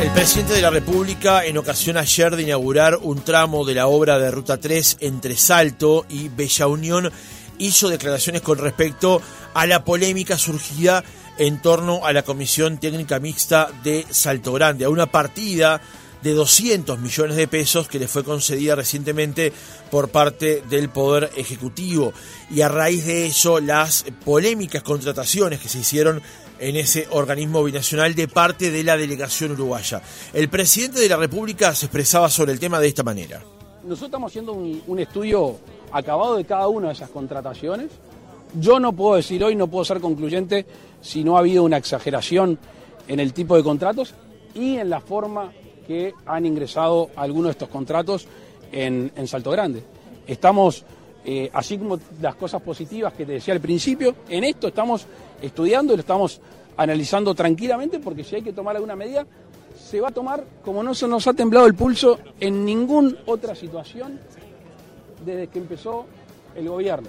El presidente de la República, en ocasión ayer de inaugurar un tramo de la obra de Ruta 3 entre Salto y Bella Unión, hizo declaraciones con respecto a la polémica surgida en torno a la Comisión Técnica Mixta de Salto Grande, a una partida de 200 millones de pesos que le fue concedida recientemente por parte del Poder Ejecutivo. Y a raíz de eso, las polémicas contrataciones que se hicieron en ese organismo binacional de parte de la delegación uruguaya. El presidente de la República se expresaba sobre el tema de esta manera. Nosotros estamos haciendo un, estudio acabado de cada una de esas contrataciones. Yo no puedo decir hoy, no puedo ser concluyente si no ha habido una exageración en el tipo de contratos y en la forma que han ingresado algunos de estos contratos en, Salto Grande. Estamos, eh, así como las cosas positivas que te decía al principio, en esto estamos estudiando y lo estamos analizando tranquilamente porque si hay que tomar alguna medida, se va a tomar como no se nos ha temblado el pulso en ninguna otra situación desde que empezó el gobierno.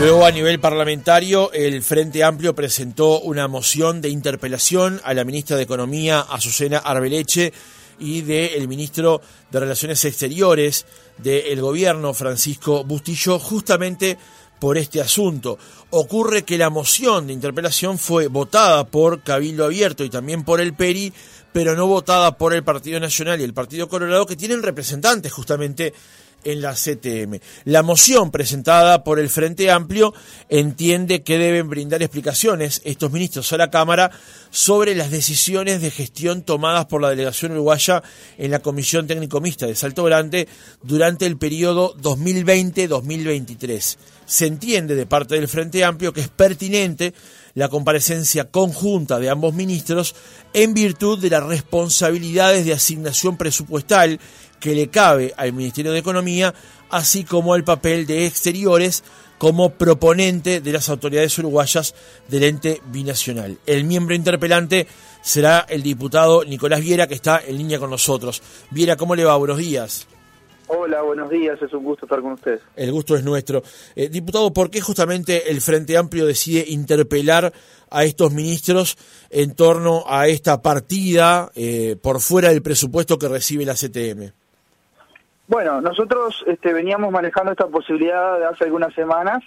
Luego, a nivel parlamentario, el Frente Amplio presentó una moción de interpelación a la ministra de Economía, Azucena Arbeleche, y del ministro de Relaciones Exteriores del gobierno, Francisco Bustillo, justamente por este asunto. Ocurre que la moción de interpelación fue votada por Cabildo Abierto y también por el PERI, pero no votada por el Partido Nacional y el Partido Colorado, que tienen representantes justamente en la CTM. La moción presentada por el Frente Amplio entiende que deben brindar explicaciones estos ministros a la Cámara sobre las decisiones de gestión tomadas por la delegación uruguaya en la Comisión Técnico Mixta de Salto Grande durante el periodo 2020-2023. Se entiende de parte del Frente Amplio que es pertinente la comparecencia conjunta de ambos ministros en virtud de las responsabilidades de asignación presupuestal que le cabe al Ministerio de Economía, así como el papel de Exteriores como proponente de las autoridades uruguayas del ente binacional. El miembro interpelante será el diputado Nicolás Viera, que está en línea con nosotros. Viera, ¿cómo le va? Buenos días. Hola, buenos días, es un gusto estar con usted. El gusto es nuestro. Eh, diputado, ¿por qué justamente el Frente Amplio decide interpelar a estos ministros en torno a esta partida eh, por fuera del presupuesto que recibe la CTM? Bueno, nosotros este, veníamos manejando esta posibilidad de hace algunas semanas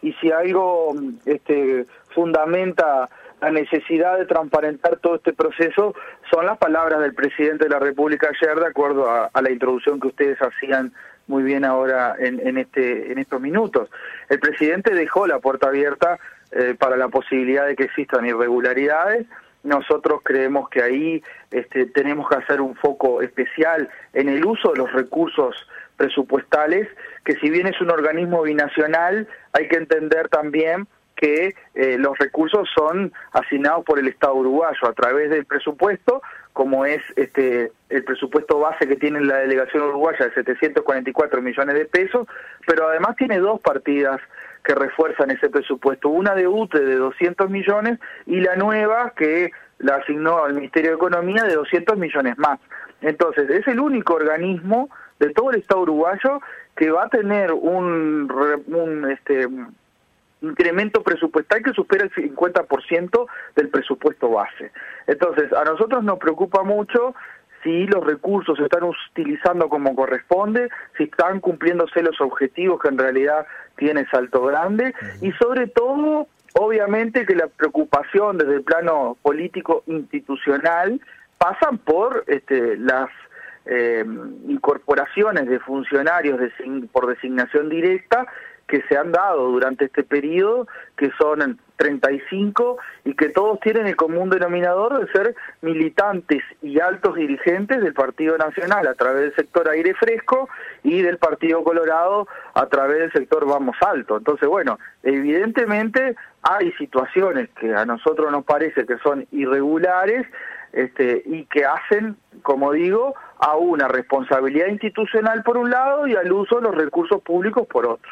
y si algo este, fundamenta la necesidad de transparentar todo este proceso son las palabras del presidente de la República ayer, de acuerdo a, la introducción que ustedes hacían muy bien ahora en, este, en estos minutos. El presidente dejó la puerta abierta eh, para la posibilidad de que existan irregularidades nosotros creemos que ahí este, tenemos que hacer un foco especial en el uso de los recursos presupuestales, que si bien es un organismo binacional, hay que entender también que eh, los recursos son asignados por el Estado uruguayo a través del presupuesto, como es este el presupuesto base que tiene la delegación uruguaya de 744 millones de pesos, pero además tiene dos partidas que refuerzan ese presupuesto, una de UTE de 200 millones y la nueva que la asignó al Ministerio de Economía de 200 millones más. Entonces, es el único organismo de todo el Estado uruguayo que va a tener un, un este, incremento presupuestal que supera el 50% del presupuesto base. Entonces, a nosotros nos preocupa mucho si los recursos se están utilizando como corresponde, si están cumpliéndose los objetivos que en realidad tiene Salto Grande. Y sobre todo, obviamente que la preocupación desde el plano político institucional pasan por este, las eh, incorporaciones de funcionarios por designación directa que se han dado durante este periodo, que son 35 y que todos tienen el común denominador de ser militantes y altos dirigentes del Partido Nacional a través del sector aire fresco y del Partido Colorado a través del sector vamos alto. Entonces, bueno, evidentemente hay situaciones que a nosotros nos parece que son irregulares este, y que hacen, como digo, a una responsabilidad institucional por un lado y al uso de los recursos públicos por otro.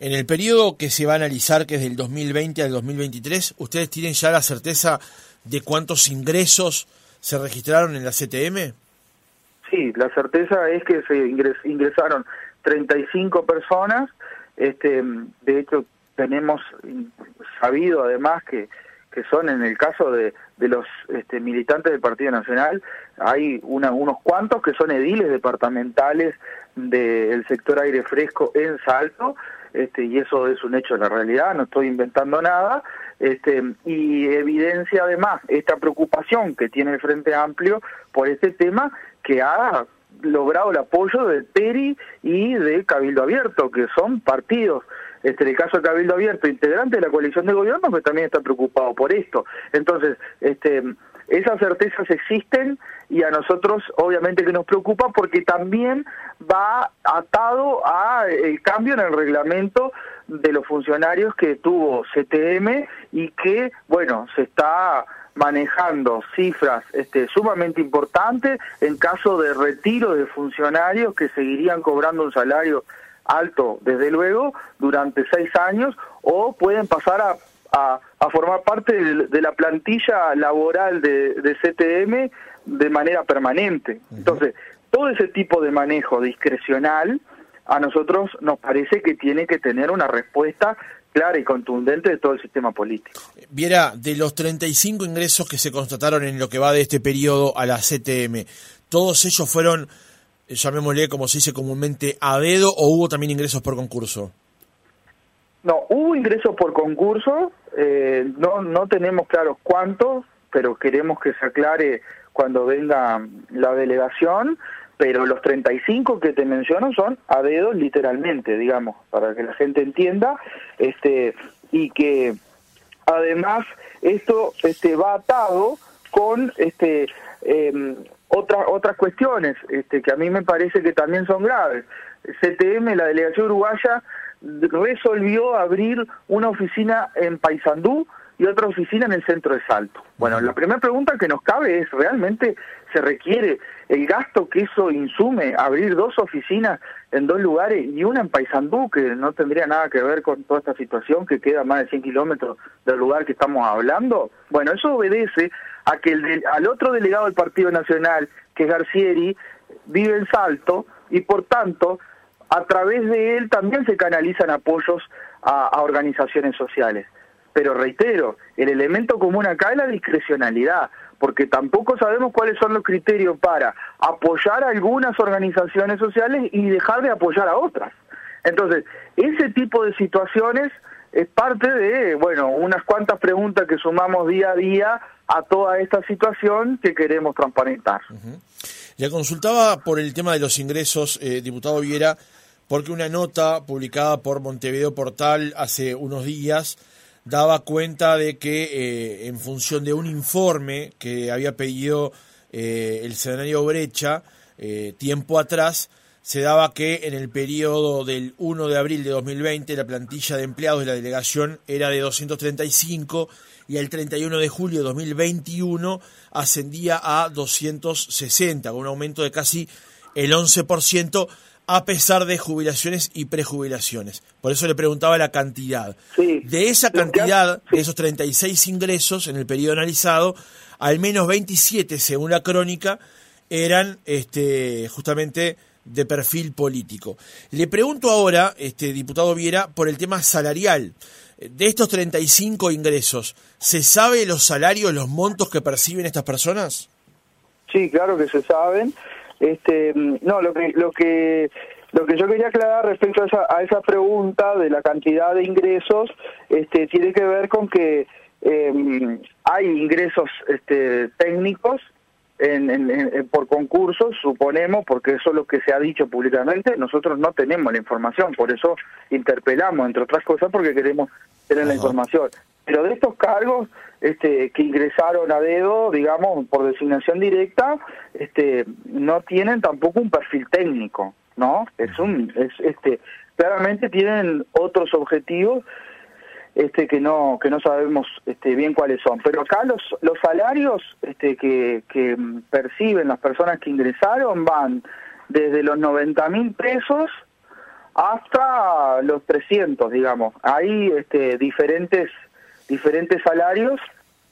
En el periodo que se va a analizar, que es del 2020 al 2023, ¿ustedes tienen ya la certeza de cuántos ingresos se registraron en la CTM? Sí, la certeza es que se ingresaron 35 personas. Este, de hecho, tenemos sabido además que que son en el caso de, de los este, militantes del Partido Nacional, hay unos cuantos que son ediles departamentales del sector aire fresco en Salto, este, y eso es un hecho de la realidad, no estoy inventando nada, este, y evidencia además esta preocupación que tiene el Frente Amplio por este tema que ha logrado el apoyo de Peri y de Cabildo Abierto, que son partidos, este, en el caso de Cabildo Abierto, integrante de la coalición de gobierno, que también está preocupado por esto. Entonces, este, esas certezas existen y a nosotros obviamente que nos preocupa porque también va atado a el cambio en el reglamento de los funcionarios que tuvo CTM y que, bueno, se está manejando cifras este, sumamente importantes en caso de retiro de funcionarios que seguirían cobrando un salario alto, desde luego, durante seis años, o pueden pasar a, a, formar parte de, la plantilla laboral de, de, CTM de manera permanente. Entonces, todo ese tipo de manejo discrecional a nosotros nos parece que tiene que tener una respuesta clara y contundente de todo el sistema político. Viera, de los 35 ingresos que se constataron en lo que va de este periodo a la CTM, ¿todos ellos fueron, llamémosle como se dice comúnmente, a dedo o hubo también ingresos por concurso? No, hubo ingresos por concurso, eh, no, no tenemos claros cuántos, pero queremos que se aclare cuando venga la delegación pero los 35 que te menciono son a dedos literalmente, digamos, para que la gente entienda, este y que además esto este va atado con este eh, otras otras cuestiones este que a mí me parece que también son graves. CTM, la delegación uruguaya resolvió abrir una oficina en Paysandú y otra oficina en el centro de Salto. Bueno, la primera pregunta que nos cabe es, ¿realmente se requiere el gasto que eso insume abrir dos oficinas en dos lugares y una en Paysandú, que no tendría nada que ver con toda esta situación que queda más de 100 kilómetros del lugar que estamos hablando? Bueno, eso obedece a que el al otro delegado del Partido Nacional, que es Garcieri, vive en Salto y por tanto a través de él también se canalizan apoyos a organizaciones sociales. Pero reitero, el elemento común acá es la discrecionalidad, porque tampoco sabemos cuáles son los criterios para apoyar a algunas organizaciones sociales y dejar de apoyar a otras. Entonces, ese tipo de situaciones es parte de, bueno, unas cuantas preguntas que sumamos día a día a toda esta situación que queremos transparentar. Ya consultaba por el tema de los ingresos, eh, diputado Viera, porque una nota publicada por Montevideo Portal hace unos días daba cuenta de que eh, en función de un informe que había pedido eh, el senario Brecha eh, tiempo atrás, se daba que en el periodo del 1 de abril de 2020 la plantilla de empleados de la delegación era de 235 y el 31 de julio de 2021 ascendía a 260, con un aumento de casi el 11%, a pesar de jubilaciones y prejubilaciones. Por eso le preguntaba la cantidad. De esa cantidad, de esos 36 ingresos en el periodo analizado, al menos 27, según la crónica, eran este, justamente de perfil político. Le pregunto ahora, este, diputado Viera, por el tema salarial. De estos 35 ingresos, ¿se sabe los salarios, los montos que perciben estas personas? Sí, claro que se saben. Este, no, lo que, lo que, lo que yo quería aclarar respecto a esa, a esa pregunta de la cantidad de ingresos, este, tiene que ver con que em, hay ingresos este, técnicos en, por concursos, suponemos, porque eso es lo que se ha dicho públicamente, nosotros no tenemos la información, por eso interpelamos, entre otras cosas, porque queremos tener la información. Pero de estos cargos este, que ingresaron a dedo, digamos, por designación directa, este, no tienen tampoco un perfil técnico, ¿no? Es un, es, este, claramente tienen otros objetivos este que no que no sabemos este bien cuáles son. Pero acá los los salarios este que, que perciben las personas que ingresaron van desde los 90 mil pesos hasta los 300 digamos. Hay este diferentes diferentes salarios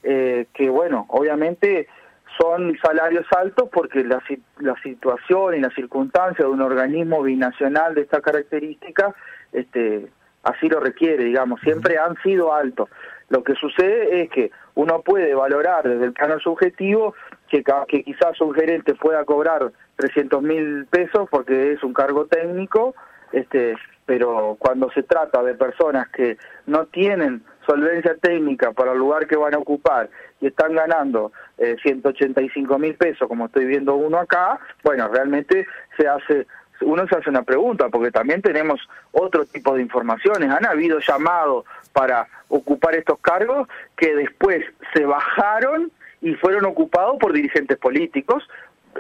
eh, que, bueno, obviamente son salarios altos porque la, la situación y la circunstancia de un organismo binacional de esta característica este, así lo requiere, digamos, siempre han sido altos. Lo que sucede es que uno puede valorar desde el plano subjetivo que, que quizás un gerente pueda cobrar 300 mil pesos porque es un cargo técnico, este, pero cuando se trata de personas que no tienen solvencia técnica para el lugar que van a ocupar y están ganando eh, 185 mil pesos, como estoy viendo uno acá, bueno, realmente se hace uno se hace una pregunta, porque también tenemos otro tipo de informaciones. Han habido llamados para ocupar estos cargos que después se bajaron y fueron ocupados por dirigentes políticos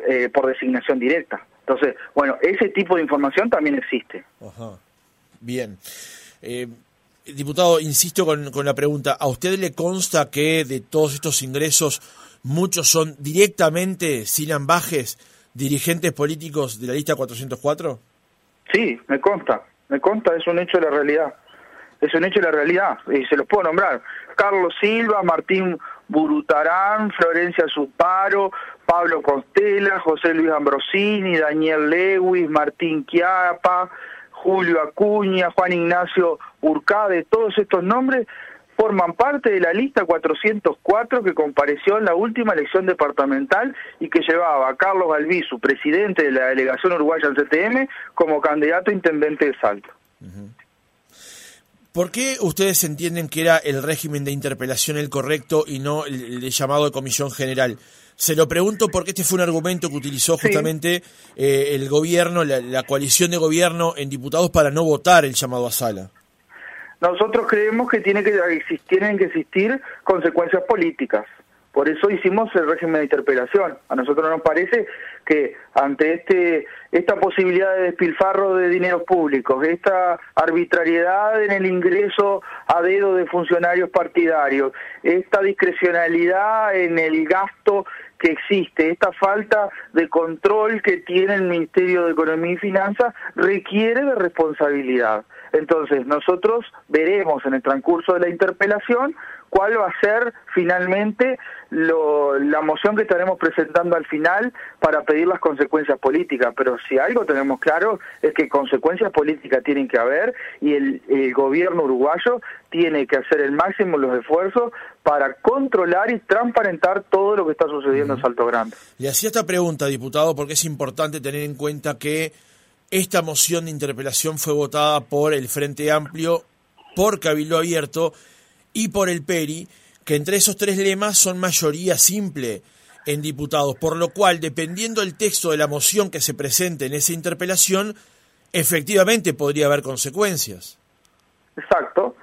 eh, por designación directa. Entonces, bueno, ese tipo de información también existe. Bien. Eh, diputado, insisto con, con la pregunta, ¿a usted le consta que de todos estos ingresos muchos son directamente, sin ambajes, dirigentes políticos de la lista 404? Sí, me consta, me consta, es un hecho de la realidad. Es un hecho de la realidad, y se los puedo nombrar. Carlos Silva, Martín Burutarán, Florencia Suparo, Pablo Costela, José Luis Ambrosini, Daniel Lewis, Martín Quiapa, Julio Acuña, Juan Ignacio Urcade, todos estos nombres forman parte de la lista 404 que compareció en la última elección departamental y que llevaba a Carlos Galvizu, presidente de la delegación uruguaya al CTM, como candidato a intendente de Salto. ¿Por qué ustedes entienden que era el régimen de interpelación el correcto y no el, llamado de comisión general? Se lo pregunto porque este fue un argumento que utilizó justamente eh, el gobierno, la, la coalición de gobierno en diputados para no votar el llamado a sala. Nosotros creemos que, tiene que tienen que existir consecuencias políticas. Por eso hicimos el régimen de interpelación. A nosotros nos parece que ante este esta posibilidad de despilfarro de dineros públicos, esta arbitrariedad en el ingreso a dedo de funcionarios partidarios, esta discrecionalidad en el gasto que existe, esta falta de control que tiene el Ministerio de Economía y Finanzas requiere de responsabilidad. Entonces, nosotros veremos en el transcurso de la interpelación cuál va a ser finalmente lo, la moción que estaremos presentando al final para pedir las consecuencias políticas. Pero si algo tenemos claro es que consecuencias políticas tienen que haber y el, el gobierno uruguayo tiene que hacer el máximo los esfuerzos para controlar y transparentar todo lo que está sucediendo en Salto Grande. Le hacía esta pregunta, diputado, porque es importante tener en cuenta que esta moción de interpelación fue votada por el Frente Amplio, por Cabildo Abierto y por el PERI, que entre esos tres lemas son mayoría simple en diputados, por lo cual, dependiendo del texto de la moción que se presente en esa interpelación, efectivamente podría haber consecuencias. Exacto.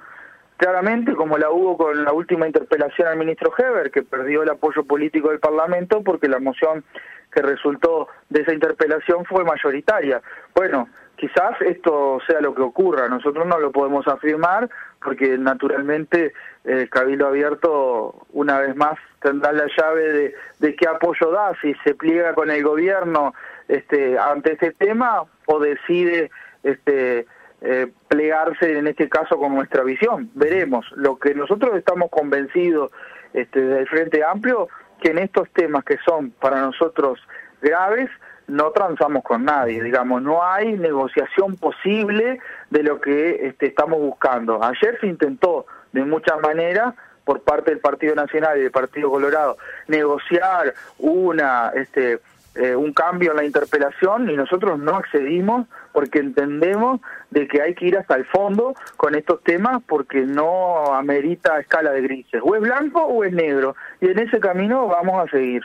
Claramente, como la hubo con la última interpelación al ministro Heber, que perdió el apoyo político del Parlamento porque la moción que resultó de esa interpelación fue mayoritaria. Bueno, quizás esto sea lo que ocurra, nosotros no lo podemos afirmar porque naturalmente el Cabildo Abierto una vez más tendrá la llave de, de qué apoyo da, si se pliega con el gobierno este, ante este tema o decide este, eh, plegarse en este caso con nuestra visión. Veremos. Lo que nosotros estamos convencidos este, del Frente Amplio, que en estos temas que son para nosotros graves, no transamos con nadie, digamos, no hay negociación posible de lo que este, estamos buscando. Ayer se intentó de muchas maneras por parte del Partido Nacional y del Partido Colorado negociar una este eh, un cambio en la interpelación y nosotros no accedimos porque entendemos de que hay que ir hasta el fondo con estos temas porque no amerita escala de grises. O es blanco o es negro. Y en ese camino vamos a seguir.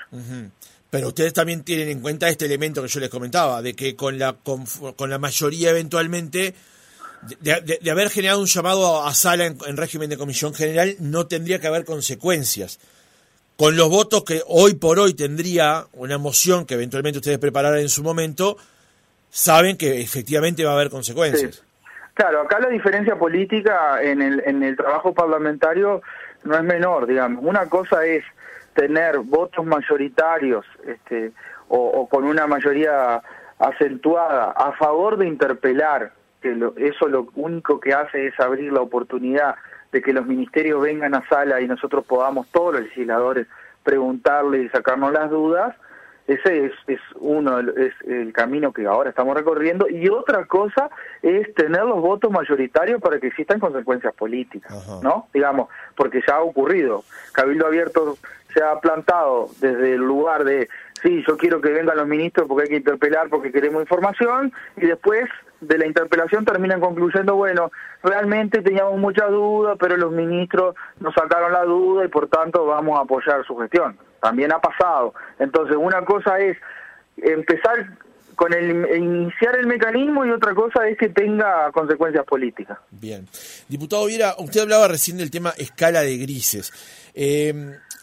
Pero ustedes también tienen en cuenta este elemento que yo les comentaba, de que con la, con, la mayoría eventualmente, de, haber generado un llamado a sala en, régimen de comisión general, no tendría que haber consecuencias. Con los votos que hoy por hoy tendría una moción que eventualmente ustedes prepararán en su momento, saben que efectivamente va a haber consecuencias. Claro, acá la diferencia política en el, en el trabajo parlamentario no es menor, digamos. Una cosa es tener votos mayoritarios este, o, con una mayoría acentuada a favor de interpelar, que eso lo único que hace es abrir la oportunidad de que los ministerios vengan a sala y nosotros podamos, todos los legisladores, preguntarle y sacarnos las dudas, ese es, es uno, es el camino que ahora estamos recorriendo. Y otra cosa es tener los votos mayoritarios para que existan consecuencias políticas, ¿no? Digamos, porque ya ha ocurrido. Cabildo Abierto se ha plantado desde el lugar de, sí, yo quiero que vengan los ministros porque hay que interpelar, porque queremos información, y después de la interpelación terminan concluyendo, bueno, realmente teníamos mucha duda, pero los ministros nos sacaron la duda y por tanto vamos a apoyar su gestión también ha pasado. Entonces, una cosa es empezar con el iniciar el mecanismo y otra cosa es que tenga consecuencias políticas. Bien. Diputado Viera, usted hablaba recién del tema escala de grises. Eh,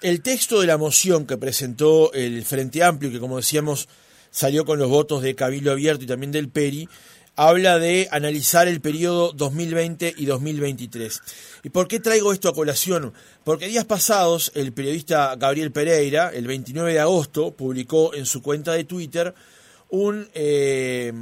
el texto de la moción que presentó el Frente Amplio, que como decíamos salió con los votos de Cabildo Abierto y también del PERI, habla de analizar el periodo 2020 y 2023. ¿Y por qué traigo esto a colación? Porque días pasados el periodista Gabriel Pereira, el 29 de agosto, publicó en su cuenta de Twitter un, eh,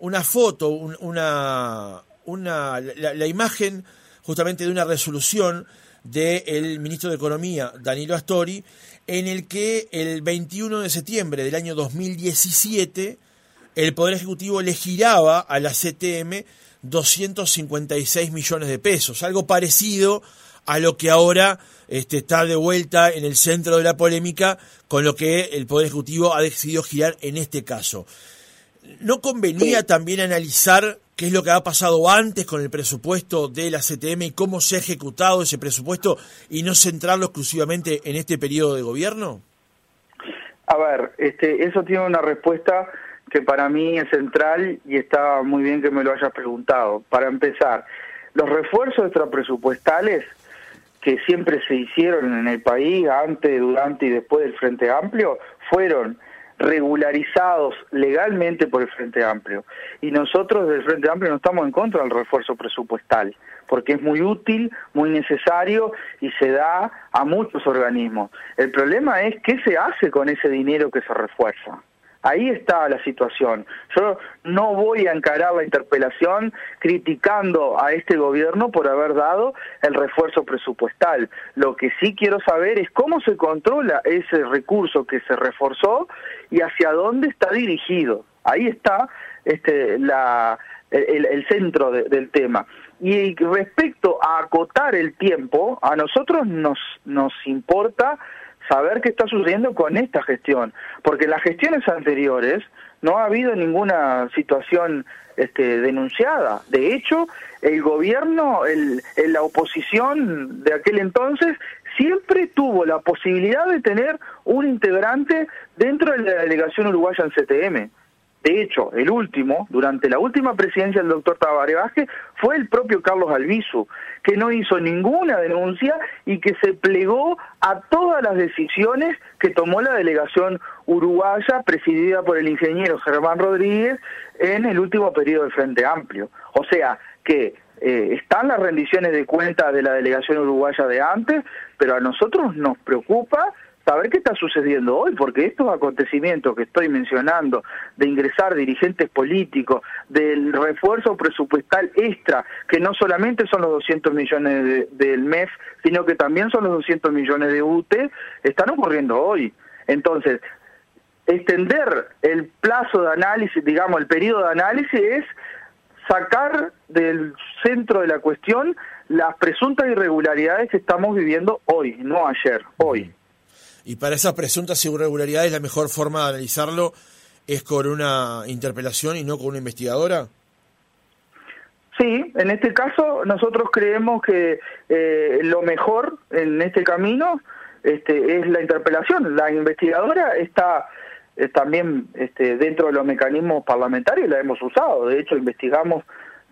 una foto, una, la, imagen justamente de una resolución del ministro de Economía, Danilo Astori, en el que el 21 de septiembre del año 2017 el Poder Ejecutivo le giraba a la CTM 256 millones de pesos, algo parecido a lo que ahora este, está de vuelta en el centro de la polémica con lo que el Poder Ejecutivo ha decidido girar en este caso. ¿No convenía también analizar qué es lo que ha pasado antes con el presupuesto de la CTM y cómo se ha ejecutado ese presupuesto y no centrarlo exclusivamente en este periodo de gobierno? A ver, este, eso tiene una respuesta que para mí es central y está muy bien que me lo hayas preguntado. Para empezar, los refuerzos extrapresupuestales que siempre se hicieron en el país antes, durante y después del Frente Amplio fueron regularizados legalmente por el Frente Amplio. Y nosotros del Frente Amplio no estamos en contra del refuerzo presupuestal, porque es muy útil, muy necesario y se da a muchos organismos. El problema es qué se hace con ese dinero que se refuerza. Ahí está la situación. Yo no voy a encarar la interpelación criticando a este gobierno por haber dado el refuerzo presupuestal. Lo que sí quiero saber es cómo se controla ese recurso que se reforzó y hacia dónde está dirigido. Ahí está este, el, centro del tema. Y respecto a acotar el tiempo, a nosotros nos, nos importa saber qué está sucediendo con esta gestión, porque en las gestiones anteriores no ha habido ninguna situación este, denunciada. De hecho, el gobierno, el, la oposición de aquel entonces, siempre tuvo la posibilidad de tener un integrante dentro de la delegación uruguaya en CTM. De hecho, el último, durante la última presidencia del doctor Tabaré fue el propio Carlos Albizu, que no hizo ninguna denuncia y que se plegó a todas las decisiones que tomó la delegación uruguaya presidida por el ingeniero Germán Rodríguez en el último periodo del Frente Amplio. O sea, que eh, están las rendiciones de cuentas de la delegación uruguaya de antes, pero a nosotros nos preocupa saber qué está sucediendo hoy, porque estos acontecimientos que estoy mencionando, de ingresar dirigentes políticos, del refuerzo presupuestal extra, que no solamente son los 200 millones del MEF, sino que también son los 200 millones de UTE, están ocurriendo hoy. Entonces, extender el plazo de análisis, digamos, el periodo de análisis es sacar del centro de la cuestión las presuntas irregularidades que estamos viviendo hoy, no ayer, hoy. Y para esas presuntas irregularidades, la mejor forma de analizarlo es con una interpelación y no con una investigadora. Sí, en este caso nosotros creemos que eh, lo mejor en este camino este, es la interpelación. La investigadora está eh, también este, dentro de los mecanismos parlamentarios, la hemos usado. De hecho, investigamos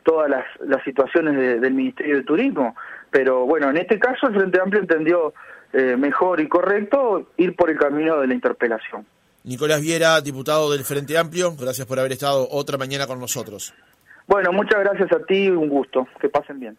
todas las, las situaciones del Ministerio de Turismo. Pero bueno, en este caso el Frente Amplio entendió eh, mejor y correcto ir por el camino de la interpelación. Nicolás Viera, diputado del Frente Amplio, gracias por haber estado otra mañana con nosotros. Bueno, muchas gracias a ti, un gusto, que pasen bien.